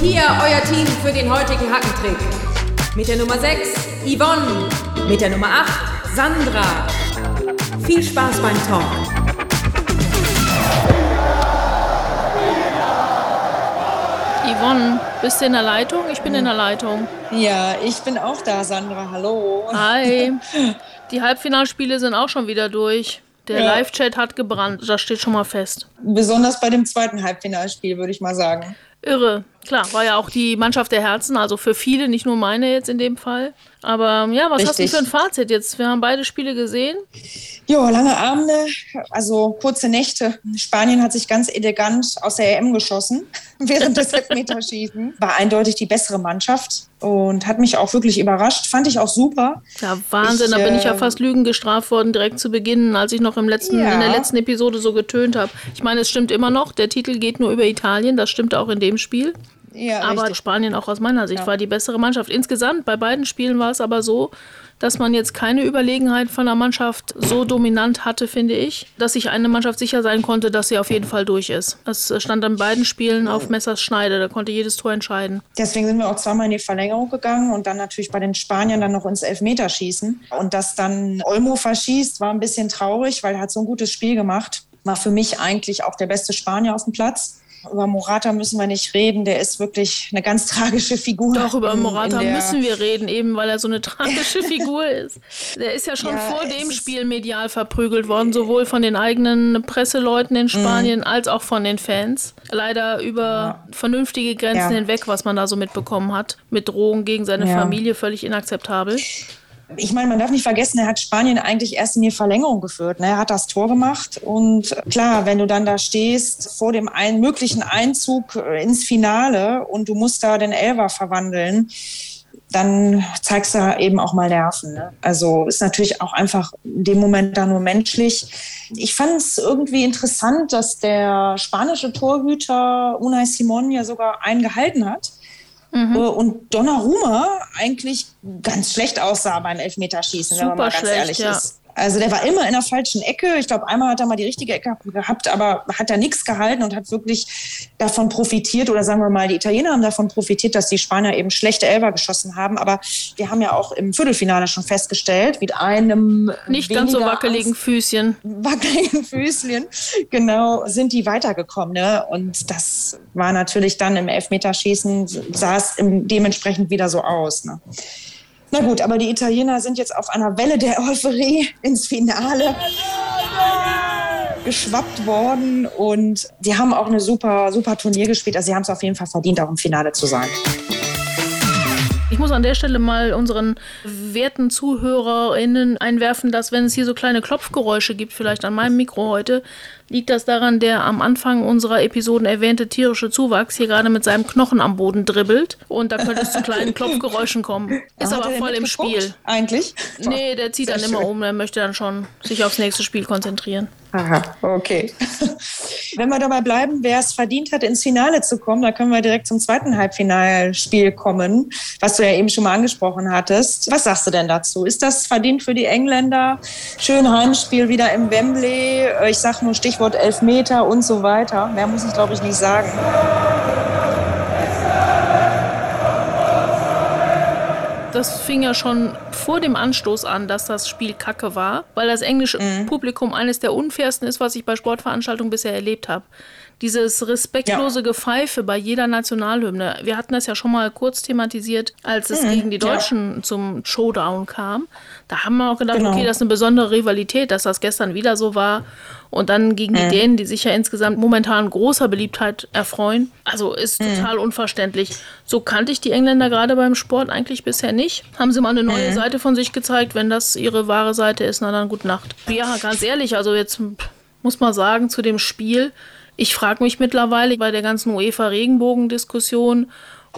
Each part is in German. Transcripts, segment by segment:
hier euer Team für den heutigen Hackentrick. Mit der Nummer 6 Yvonne, mit der Nummer 8 Sandra. Viel Spaß beim Talk. Yvonne, bist du in der Leitung? Ich bin in der Leitung. Ja, ich bin auch da, Sandra. Hallo. Hi. Die Halbfinalspiele sind auch schon wieder durch. Der Ja. Live-Chat hat gebrannt, das steht schon mal fest. Besonders bei dem zweiten Halbfinalspiel, würde ich mal sagen. Irre. Klar, war ja auch die Mannschaft der Herzen, also für viele, nicht nur meine jetzt in dem Fall. Aber ja, was hast du Richtig. für ein Fazit jetzt? Wir haben beide Spiele gesehen. Jo, lange Abende, also kurze Nächte. Spanien hat sich ganz elegant aus der EM geschossen während des Elfmeterschießen. War eindeutig die bessere Mannschaft und hat mich auch wirklich überrascht. Fand ich auch super. Ja, Wahnsinn, Ich, da bin ich ja äh, fast Lügen gestraft worden direkt zu Beginn, als ich noch im letzten, Ja. in der letzten Episode so getönt habe. Ich meine, es stimmt immer noch, der Titel geht nur über Italien, das stimmt auch in dem Spiel. Ja, Aber richtig. Spanien auch aus meiner Sicht Ja. war die bessere Mannschaft. Insgesamt bei beiden Spielen war es aber so, dass man jetzt keine Überlegenheit von der Mannschaft so dominant hatte, finde ich, dass sich eine Mannschaft sicher sein konnte, dass sie auf jeden Fall durch ist. Es stand an beiden Spielen auf Messers Schneide, da konnte jedes Tor entscheiden. Deswegen sind wir auch zweimal in die Verlängerung gegangen und dann natürlich bei den Spaniern dann noch ins Elfmeterschießen. Und dass dann Olmo verschießt, war ein bisschen traurig, weil er hat so ein gutes Spiel gemacht. War für mich eigentlich auch der beste Spanier auf dem Platz. Über Morata müssen wir nicht reden, der ist wirklich eine ganz tragische Figur. Doch, über in- Morata in müssen wir reden, eben weil er so eine tragische Figur ist. Der ist ja schon Ja, vor dem Spiel medial verprügelt worden, sowohl von den eigenen Presseleuten Mhm. in Spanien als auch von den Fans. Leider über vernünftige Grenzen Ja. hinweg, was man da so mitbekommen hat. Mit Drohungen gegen seine Ja. Familie, völlig inakzeptabel. Ich meine, man darf nicht vergessen, er hat Spanien eigentlich erst in die Verlängerung geführt. Ne? Er hat das Tor gemacht und klar, wenn du dann da stehst vor dem ein, möglichen Einzug äh, ins Finale und du musst da den Elfer verwandeln, dann zeigst du eben auch mal Nerven. Ne? Also ist natürlich auch einfach in dem Moment da nur menschlich. Ich fand es irgendwie interessant, dass der spanische Torhüter Unai Simon ja sogar einen gehalten hat. Mhm. Äh, Und Donnarumma eigentlich ganz schlecht aussah beim Elfmeterschießen, wenn man Super mal ganz schlecht, ehrlich ja. ist. Also der war immer in der falschen Ecke. Ich glaube, einmal hat er mal die richtige Ecke gehabt, aber hat er nichts gehalten und hat wirklich davon profitiert. Oder sagen wir mal, die Italiener haben davon profitiert, dass die Spanier eben schlechte Elfer geschossen haben. Aber wir haben ja auch im Viertelfinale schon festgestellt, mit einem Nicht ganz so wackeligen Füßchen. wackeligen Füßchen, genau, sind die weitergekommen. Ne? Und das war natürlich dann im Elfmeterschießen, sah es dementsprechend wieder so aus. Ne? Na gut, aber die Italiener sind jetzt auf einer Welle der Euphorie ins Finale geschwappt worden und die haben auch eine super, super Turnier gespielt. Also sie haben es auf jeden Fall verdient, auch im Finale zu sein. Ich muss an der Stelle mal unseren werten ZuhörerInnen einwerfen, dass wenn es hier so kleine Klopfgeräusche gibt, vielleicht an meinem Mikro heute, liegt das daran, der am Anfang unserer Episoden erwähnte tierische Zuwachs hier gerade mit seinem Knochen am Boden dribbelt und da könnte es zu kleinen Klopfgeräuschen kommen. Ist aber er voll im Spiel. Eigentlich? Nee, der zieht Sehr dann immer schön. um, der möchte dann schon sich aufs nächste Spiel konzentrieren. Aha, okay. Wenn wir dabei bleiben, wer es verdient hat, ins Finale zu kommen, da können wir direkt zum zweiten Halbfinalspiel kommen, was du ja eben schon mal angesprochen hattest. Was sagst du denn dazu? Ist das verdient für die Engländer? Schön Heimspiel wieder im Wembley. Ich sag nur Stichwort Elfmeter und so weiter. Mehr muss ich, glaube ich, nicht sagen. Das fing ja schon vor dem Anstoß an, dass das Spiel kacke war, weil das englische Publikum eines der unfairsten ist, was ich bei Sportveranstaltungen bisher erlebt habe. Dieses respektlose Gepfeife bei jeder Nationalhymne. Wir hatten das ja schon mal kurz thematisiert, als es gegen die ja. Deutschen zum Showdown kam. Da haben wir auch gedacht, Genau. okay, das ist eine besondere Rivalität, dass das gestern wieder so war. Und dann gegen die Dänen, die sich ja insgesamt momentan großer Beliebtheit erfreuen. Also ist total unverständlich. So kannte ich die Engländer gerade beim Sport eigentlich bisher nicht. Haben sie mal eine neue Seite von sich gezeigt. Wenn das ihre wahre Seite ist, na dann gute Nacht. Ja, ganz ehrlich, also jetzt muss man sagen zu dem Spiel, ich frage mich mittlerweile bei der ganzen UEFA-Regenbogen-Diskussion,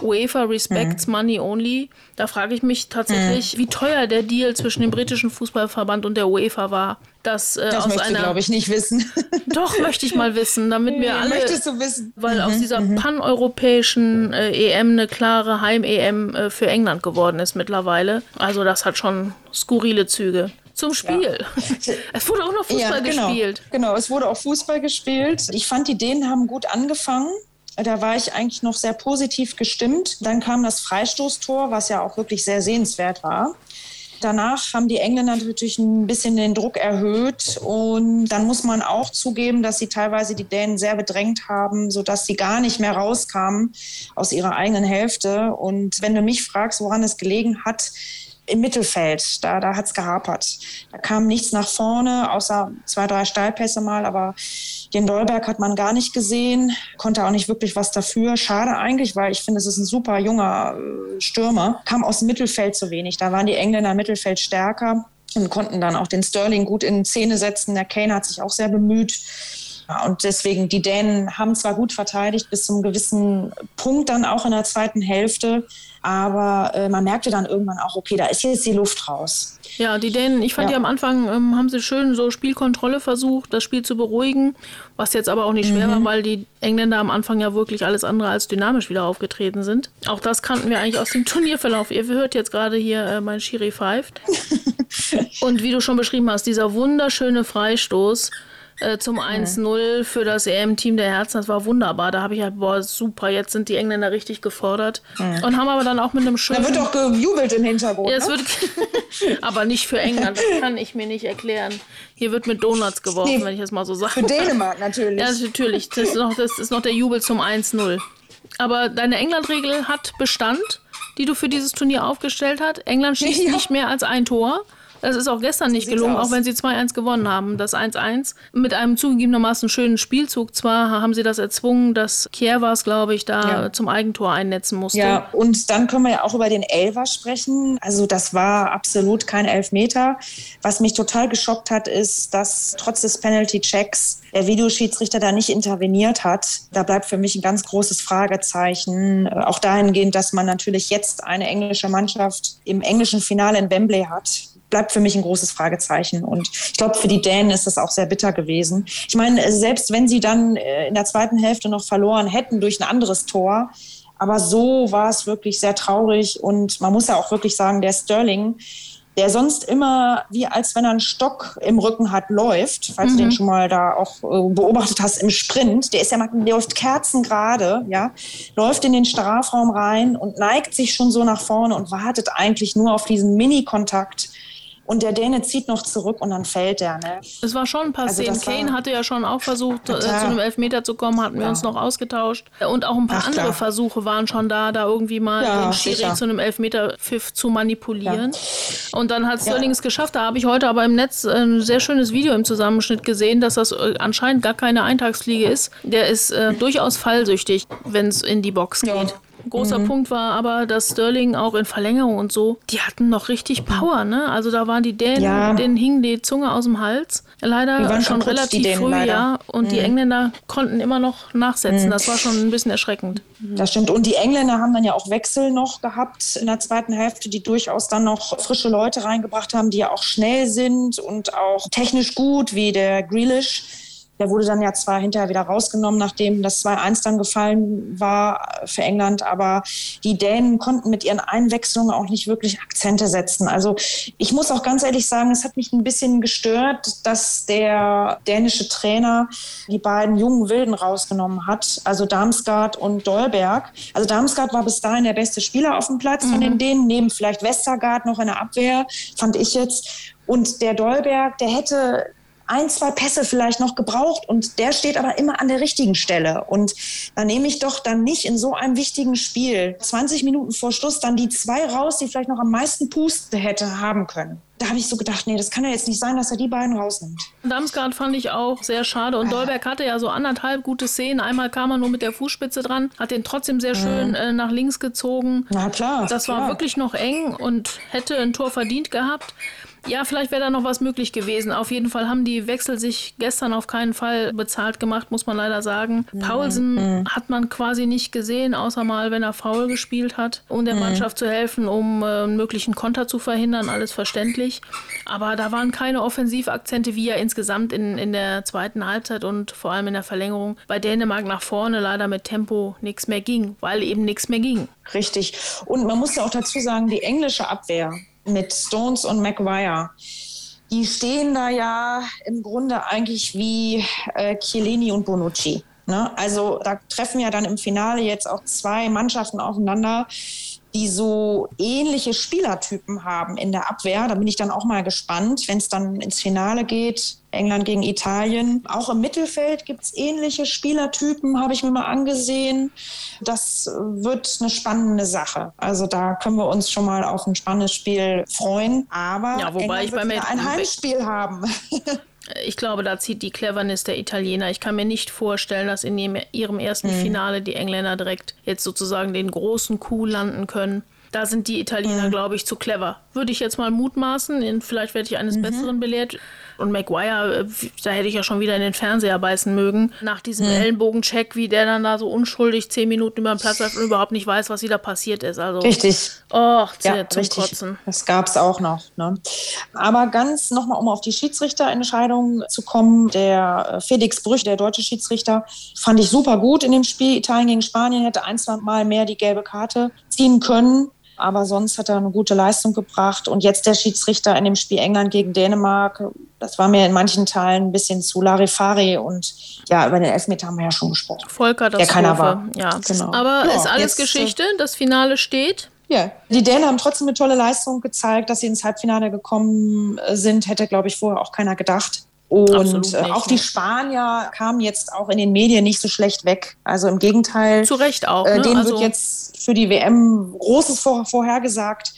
UEFA respects money only. Da frage ich mich tatsächlich, wie teuer der Deal zwischen dem britischen Fußballverband und der UEFA war. Dass, äh, Das aus einer, glaube ich, nicht wissen. Doch, möchte ich mal wissen, damit wir alle. Möchtest du wissen? Weil aus dieser paneuropäischen äh, EM eine klare Heim-EM äh, für England geworden ist mittlerweile. Also das hat schon skurrile Züge. Zum Spiel. Es wurde auch noch Fußball genau. gespielt. Genau, es wurde auch Fußball gespielt. Ich fand, die Dänen haben gut angefangen. Da war ich eigentlich noch sehr positiv gestimmt. Dann kam das Freistoßtor, was ja auch wirklich sehr sehenswert war. Danach haben die Engländer natürlich ein bisschen den Druck erhöht und dann muss man auch zugeben, dass sie teilweise die Dänen sehr bedrängt haben, sodass sie gar nicht mehr rauskamen aus ihrer eigenen Hälfte. Und wenn du mich fragst, woran es gelegen hat, im Mittelfeld, da, da hat es gehapert. Da kam nichts nach vorne, außer zwei, drei Steilpässe mal, aber den Dolberg hat man gar nicht gesehen, konnte auch nicht wirklich was dafür. Schade eigentlich, weil ich finde, es ist ein super junger äh, Stürmer. Kam aus dem Mittelfeld zu wenig. Da waren die Engländer im Mittelfeld stärker und konnten dann auch den Sterling gut in Szene setzen. Der Kane hat sich auch sehr bemüht. Und deswegen, die Dänen haben zwar gut verteidigt bis zum gewissen Punkt dann auch in der zweiten Hälfte, aber äh, man merkte dann irgendwann auch, okay, da ist jetzt die Luft raus. Ja, die Dänen, ich fand ja. die am Anfang, ähm, haben sie schön so Spielkontrolle versucht, das Spiel zu beruhigen, was jetzt aber auch nicht schwer mhm. war, weil die Engländer am Anfang ja wirklich alles andere als dynamisch wieder aufgetreten sind. Auch das kannten wir eigentlich aus dem Turnierverlauf. Ihr hört jetzt gerade hier äh, mein Schiri pfeift. Und wie du schon beschrieben hast, dieser wunderschöne Freistoß, äh, zum 1-0 für das EM-Team der Herzen. Das war wunderbar. Da habe ich halt, boah, super, jetzt sind die Engländer richtig gefordert. Mhm. Und haben aber dann auch mit einem schönen. Da wird doch gejubelt im Hintergrund. Ja, es ne? wird, aber nicht für England, das kann ich mir nicht erklären. Hier wird mit Donuts geworfen, nee, wenn ich das mal so sage. Für Dänemark natürlich. Ja, natürlich. Das ist noch, das ist noch der Jubel zum 1-0. Aber deine England-Regel hat Bestand, die du für dieses Turnier aufgestellt hast. England schießt ja. nicht mehr als ein Tor. Das ist auch gestern nicht gelungen, aus. auch wenn sie 2-1 gewonnen haben. Das 1-1 mit einem zugegebenermaßen schönen Spielzug. Zwar haben sie das erzwungen, dass Kier war es, glaube ich, da ja. zum Eigentor einnetzen musste. Ja, und dann können wir ja auch über den Elfer sprechen. Also das war absolut kein Elfmeter. Was mich total geschockt hat, ist, dass trotz des Penalty-Checks der Videoschiedsrichter da nicht interveniert hat. Da bleibt für mich ein ganz großes Fragezeichen. Auch dahingehend, dass man natürlich jetzt eine englische Mannschaft im englischen Finale in Wembley hat bleibt für mich ein großes Fragezeichen. Und ich glaube, für die Dänen ist das auch sehr bitter gewesen. Ich meine, selbst wenn sie dann äh, in der zweiten Hälfte noch verloren hätten durch ein anderes Tor, aber so war es wirklich sehr traurig. Und man muss ja auch wirklich sagen, der Sterling, der sonst immer wie als wenn er einen Stock im Rücken hat, läuft, falls mhm. du den mhm. schon mal da auch äh, beobachtet hast im Sprint, der ist ja der läuft kerzengerade, ja, läuft in den Strafraum rein und neigt sich schon so nach vorne und wartet eigentlich nur auf diesen Mini-Kontakt und der Däne zieht noch zurück und dann fällt er. Ne? Es war schon passiert. Also Kane hatte ja schon auch versucht, äh, zu einem Elfmeter zu kommen, hatten wir uns noch ausgetauscht. Und auch ein paar Ach, andere klar. Versuche waren schon da, da irgendwie mal ja, den Schiri zu einem Elfmeter-Pfiff zu manipulieren. Ja. Und dann hat Sterling es geschafft. Da habe ich heute aber im Netz ein sehr schönes Video im Zusammenschnitt gesehen, dass das äh, anscheinend gar keine Eintagsfliege ist. Der ist äh, durchaus fallsüchtig, wenn es in die Box geht. Großer mhm. Punkt war aber, dass Sterling auch in Verlängerung und so, die hatten noch richtig Power, ne? Also da waren die Dänen, ja. denen hing die Zunge aus dem Hals. Leider schon kaputt, relativ früh, leider. ja. Und mhm. die Engländer konnten immer noch nachsetzen. Mhm. Das war schon ein bisschen erschreckend. Das stimmt. Und die Engländer haben dann ja auch Wechsel noch gehabt in der zweiten Hälfte, die durchaus dann noch frische Leute reingebracht haben, die ja auch schnell sind und auch technisch gut, wie der Grealish der wurde dann ja zwar hinterher wieder rausgenommen, nachdem das 2-1 dann gefallen war für England, aber die Dänen konnten mit ihren Einwechslungen auch nicht wirklich Akzente setzen. Also ich muss auch ganz ehrlich sagen, es hat mich ein bisschen gestört, dass der dänische Trainer die beiden jungen Wilden rausgenommen hat, also Damsgaard und Dolberg. Also Damsgaard war bis dahin der beste Spieler auf dem Platz mhm. von den Dänen, neben vielleicht Westergaard noch in der Abwehr, fand ich jetzt. Und der Dolberg, der hätte ein, zwei Pässe vielleicht noch gebraucht und der steht aber immer an der richtigen Stelle. Und da nehme ich doch dann nicht in so einem wichtigen Spiel 20 Minuten vor Schluss dann die zwei raus, die vielleicht noch am meisten Puste hätte haben können da habe ich so gedacht, nee, das kann ja jetzt nicht sein, dass er die beiden rausnimmt. Damsgaard fand ich auch sehr schade. Und Dolberg hatte ja so anderthalb gute Szenen. Einmal kam er nur mit der Fußspitze dran, hat den trotzdem sehr schön äh, nach links gezogen. Na klar. Das klar. war wirklich noch eng und hätte ein Tor verdient gehabt. Ja, vielleicht wäre da noch was möglich gewesen. Auf jeden Fall haben die Wechsel sich gestern auf keinen Fall bezahlt gemacht, muss man leider sagen. Mhm. Paulsen mhm. hat man quasi nicht gesehen, außer mal, wenn er faul gespielt hat, um der mhm. Mannschaft zu helfen, um äh, einen möglichen Konter zu verhindern. Alles verständlich. Aber da waren keine Offensivakzente, wie ja insgesamt in, in der zweiten Halbzeit und vor allem in der Verlängerung bei Dänemark nach vorne leider mit Tempo nichts mehr ging, weil eben nichts mehr ging. Richtig. Und man muss ja auch dazu sagen, die englische Abwehr mit Stones und Maguire. Die stehen da ja im Grunde eigentlich wie äh, Chiellini und Bonucci. Ne? Also da treffen ja dann im Finale jetzt auch zwei Mannschaften aufeinander, die so ähnliche Spielertypen haben in der Abwehr. Da bin ich dann auch mal gespannt, wenn es dann ins Finale geht. England gegen Italien. Auch im Mittelfeld gibt es ähnliche Spielertypen, habe ich mir mal angesehen. Das wird eine spannende Sache. Also da können wir uns schon mal auf ein spannendes Spiel freuen. Aber ja, wobei England ich bei ein Heimspiel haben. ich glaube, da zieht die Cleverness der Italiener. Ich kann mir nicht vorstellen, dass in ihrem ersten mhm. Finale die Engländer direkt jetzt sozusagen den großen Coup landen können. Da sind die Italiener, mhm. glaube ich, zu clever. Würde ich jetzt mal mutmaßen. Vielleicht werde ich eines mhm. Besseren belehrt. Und Maguire, äh, da hätte ich ja schon wieder in den Fernseher beißen mögen. Nach diesem mhm. Ellenbogencheck, wie der dann da so unschuldig zehn Minuten über den Platz läuft und überhaupt nicht weiß, was wieder passiert ist. Also, richtig. Oh, ja, zum richtig. Kotzen. Das gab es auch noch. Ne? Aber ganz nochmal, um auf die Schiedsrichterentscheidung zu kommen, der äh, Felix Brüch, der deutsche Schiedsrichter, fand ich super gut in dem Spiel. Italien gegen Spanien hätte ein, zwei Mal mehr die gelbe Karte ziehen können aber sonst hat er eine gute Leistung gebracht. Und jetzt der Schiedsrichter in dem Spiel England gegen Dänemark, das war mir in manchen Teilen ein bisschen zu Larifari. Und ja, über den Elfmeter haben wir ja schon gesprochen. Volker, das der keiner war. Ja, genau. Aber ja, ist alles jetzt, Geschichte. Das Finale steht. Ja, die Dänen haben trotzdem eine tolle Leistung gezeigt, dass sie ins Halbfinale gekommen sind, hätte, glaube ich, vorher auch keiner gedacht. Und äh, auch die Spanier kamen jetzt auch in den Medien nicht so schlecht weg. Also im Gegenteil. Zu Recht auch. Äh, ne? denen also wird jetzt für die WM Großes vor, vorhergesagt.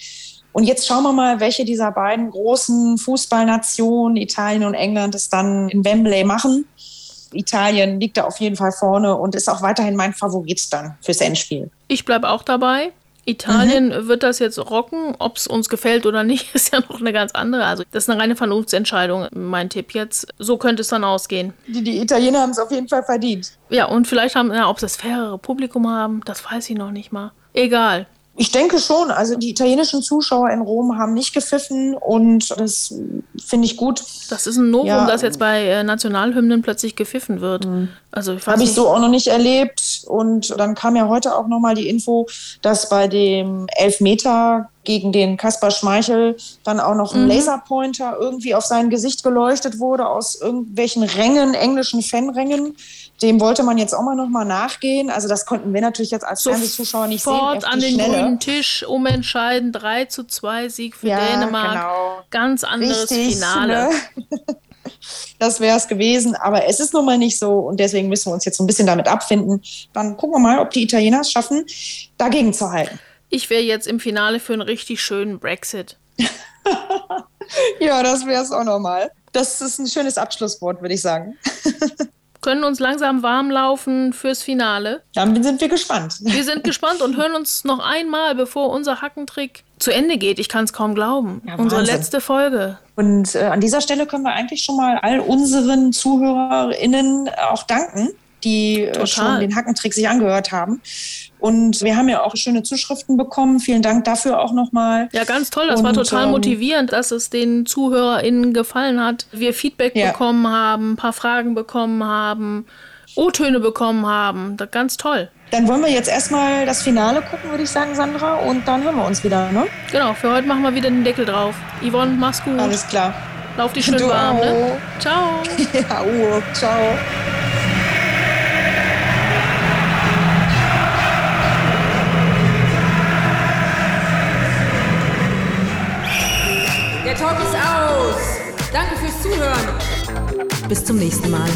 Und jetzt schauen wir mal, welche dieser beiden großen Fußballnationen, Italien und England, es dann in Wembley machen. Italien liegt da auf jeden Fall vorne und ist auch weiterhin mein Favorit dann fürs Endspiel. Ich bleibe auch dabei. Italien mhm. wird das jetzt rocken. Ob es uns gefällt oder nicht, ist ja noch eine ganz andere. Also, das ist eine reine Vernunftsentscheidung, mein Tipp jetzt. So könnte es dann ausgehen. Die, die Italiener haben es auf jeden Fall verdient. Ja, und vielleicht haben, ja, ob sie das fairere Publikum haben, das weiß ich noch nicht mal. Egal. Ich denke schon. Also die italienischen Zuschauer in Rom haben nicht gepfiffen und das finde ich gut. Das ist ein Novum, ja. dass jetzt bei äh, Nationalhymnen plötzlich gepfiffen wird. Mhm. Also habe ich so auch noch nicht erlebt. Und dann kam ja heute auch noch mal die Info, dass bei dem Elfmeter gegen den Kaspar Schmeichel dann auch noch ein mhm. Laserpointer irgendwie auf sein Gesicht geleuchtet wurde aus irgendwelchen Rängen, englischen Fanrängen. Dem wollte man jetzt auch mal noch mal nachgehen. Also das konnten wir natürlich jetzt als Fernsehzuschauer nicht sehen. Sofort an den Schnelle. grünen Tisch umentscheiden. 3 zu 2 Sieg für ja, Dänemark. Genau. Ganz anderes Richtig, Finale. Ne? Das wäre es gewesen, aber es ist nun mal nicht so und deswegen müssen wir uns jetzt so ein bisschen damit abfinden. Dann gucken wir mal, ob die Italiener es schaffen, dagegen zu halten. Ich wäre jetzt im Finale für einen richtig schönen Brexit. ja, das wäre es auch nochmal. Das ist ein schönes Abschlusswort, würde ich sagen. können uns langsam warm laufen fürs Finale. Dann sind wir gespannt. Wir sind gespannt und hören uns noch einmal, bevor unser Hackentrick zu Ende geht. Ich kann es kaum glauben. Ja, Unsere letzte Folge. Und äh, an dieser Stelle können wir eigentlich schon mal all unseren ZuhörerInnen auch danken, die äh, schon den Hackentrick sich angehört haben. Und wir haben ja auch schöne Zuschriften bekommen. Vielen Dank dafür auch nochmal. Ja, ganz toll. Das und, war total ähm, motivierend, dass es den ZuhörerInnen gefallen hat. Wir Feedback ja. bekommen haben, ein paar Fragen bekommen haben, O-Töne bekommen haben. Das, ganz toll. Dann wollen wir jetzt erstmal das Finale gucken, würde ich sagen, Sandra. Und dann hören wir uns wieder, ne? Genau, für heute machen wir wieder den Deckel drauf. Yvonne, mach's gut. Alles klar. Lauf dich schön warm, ne? Ciao. ja, Uhr. Ciao. Der Talk ist aus. Danke fürs Zuhören. Bis zum nächsten Mal.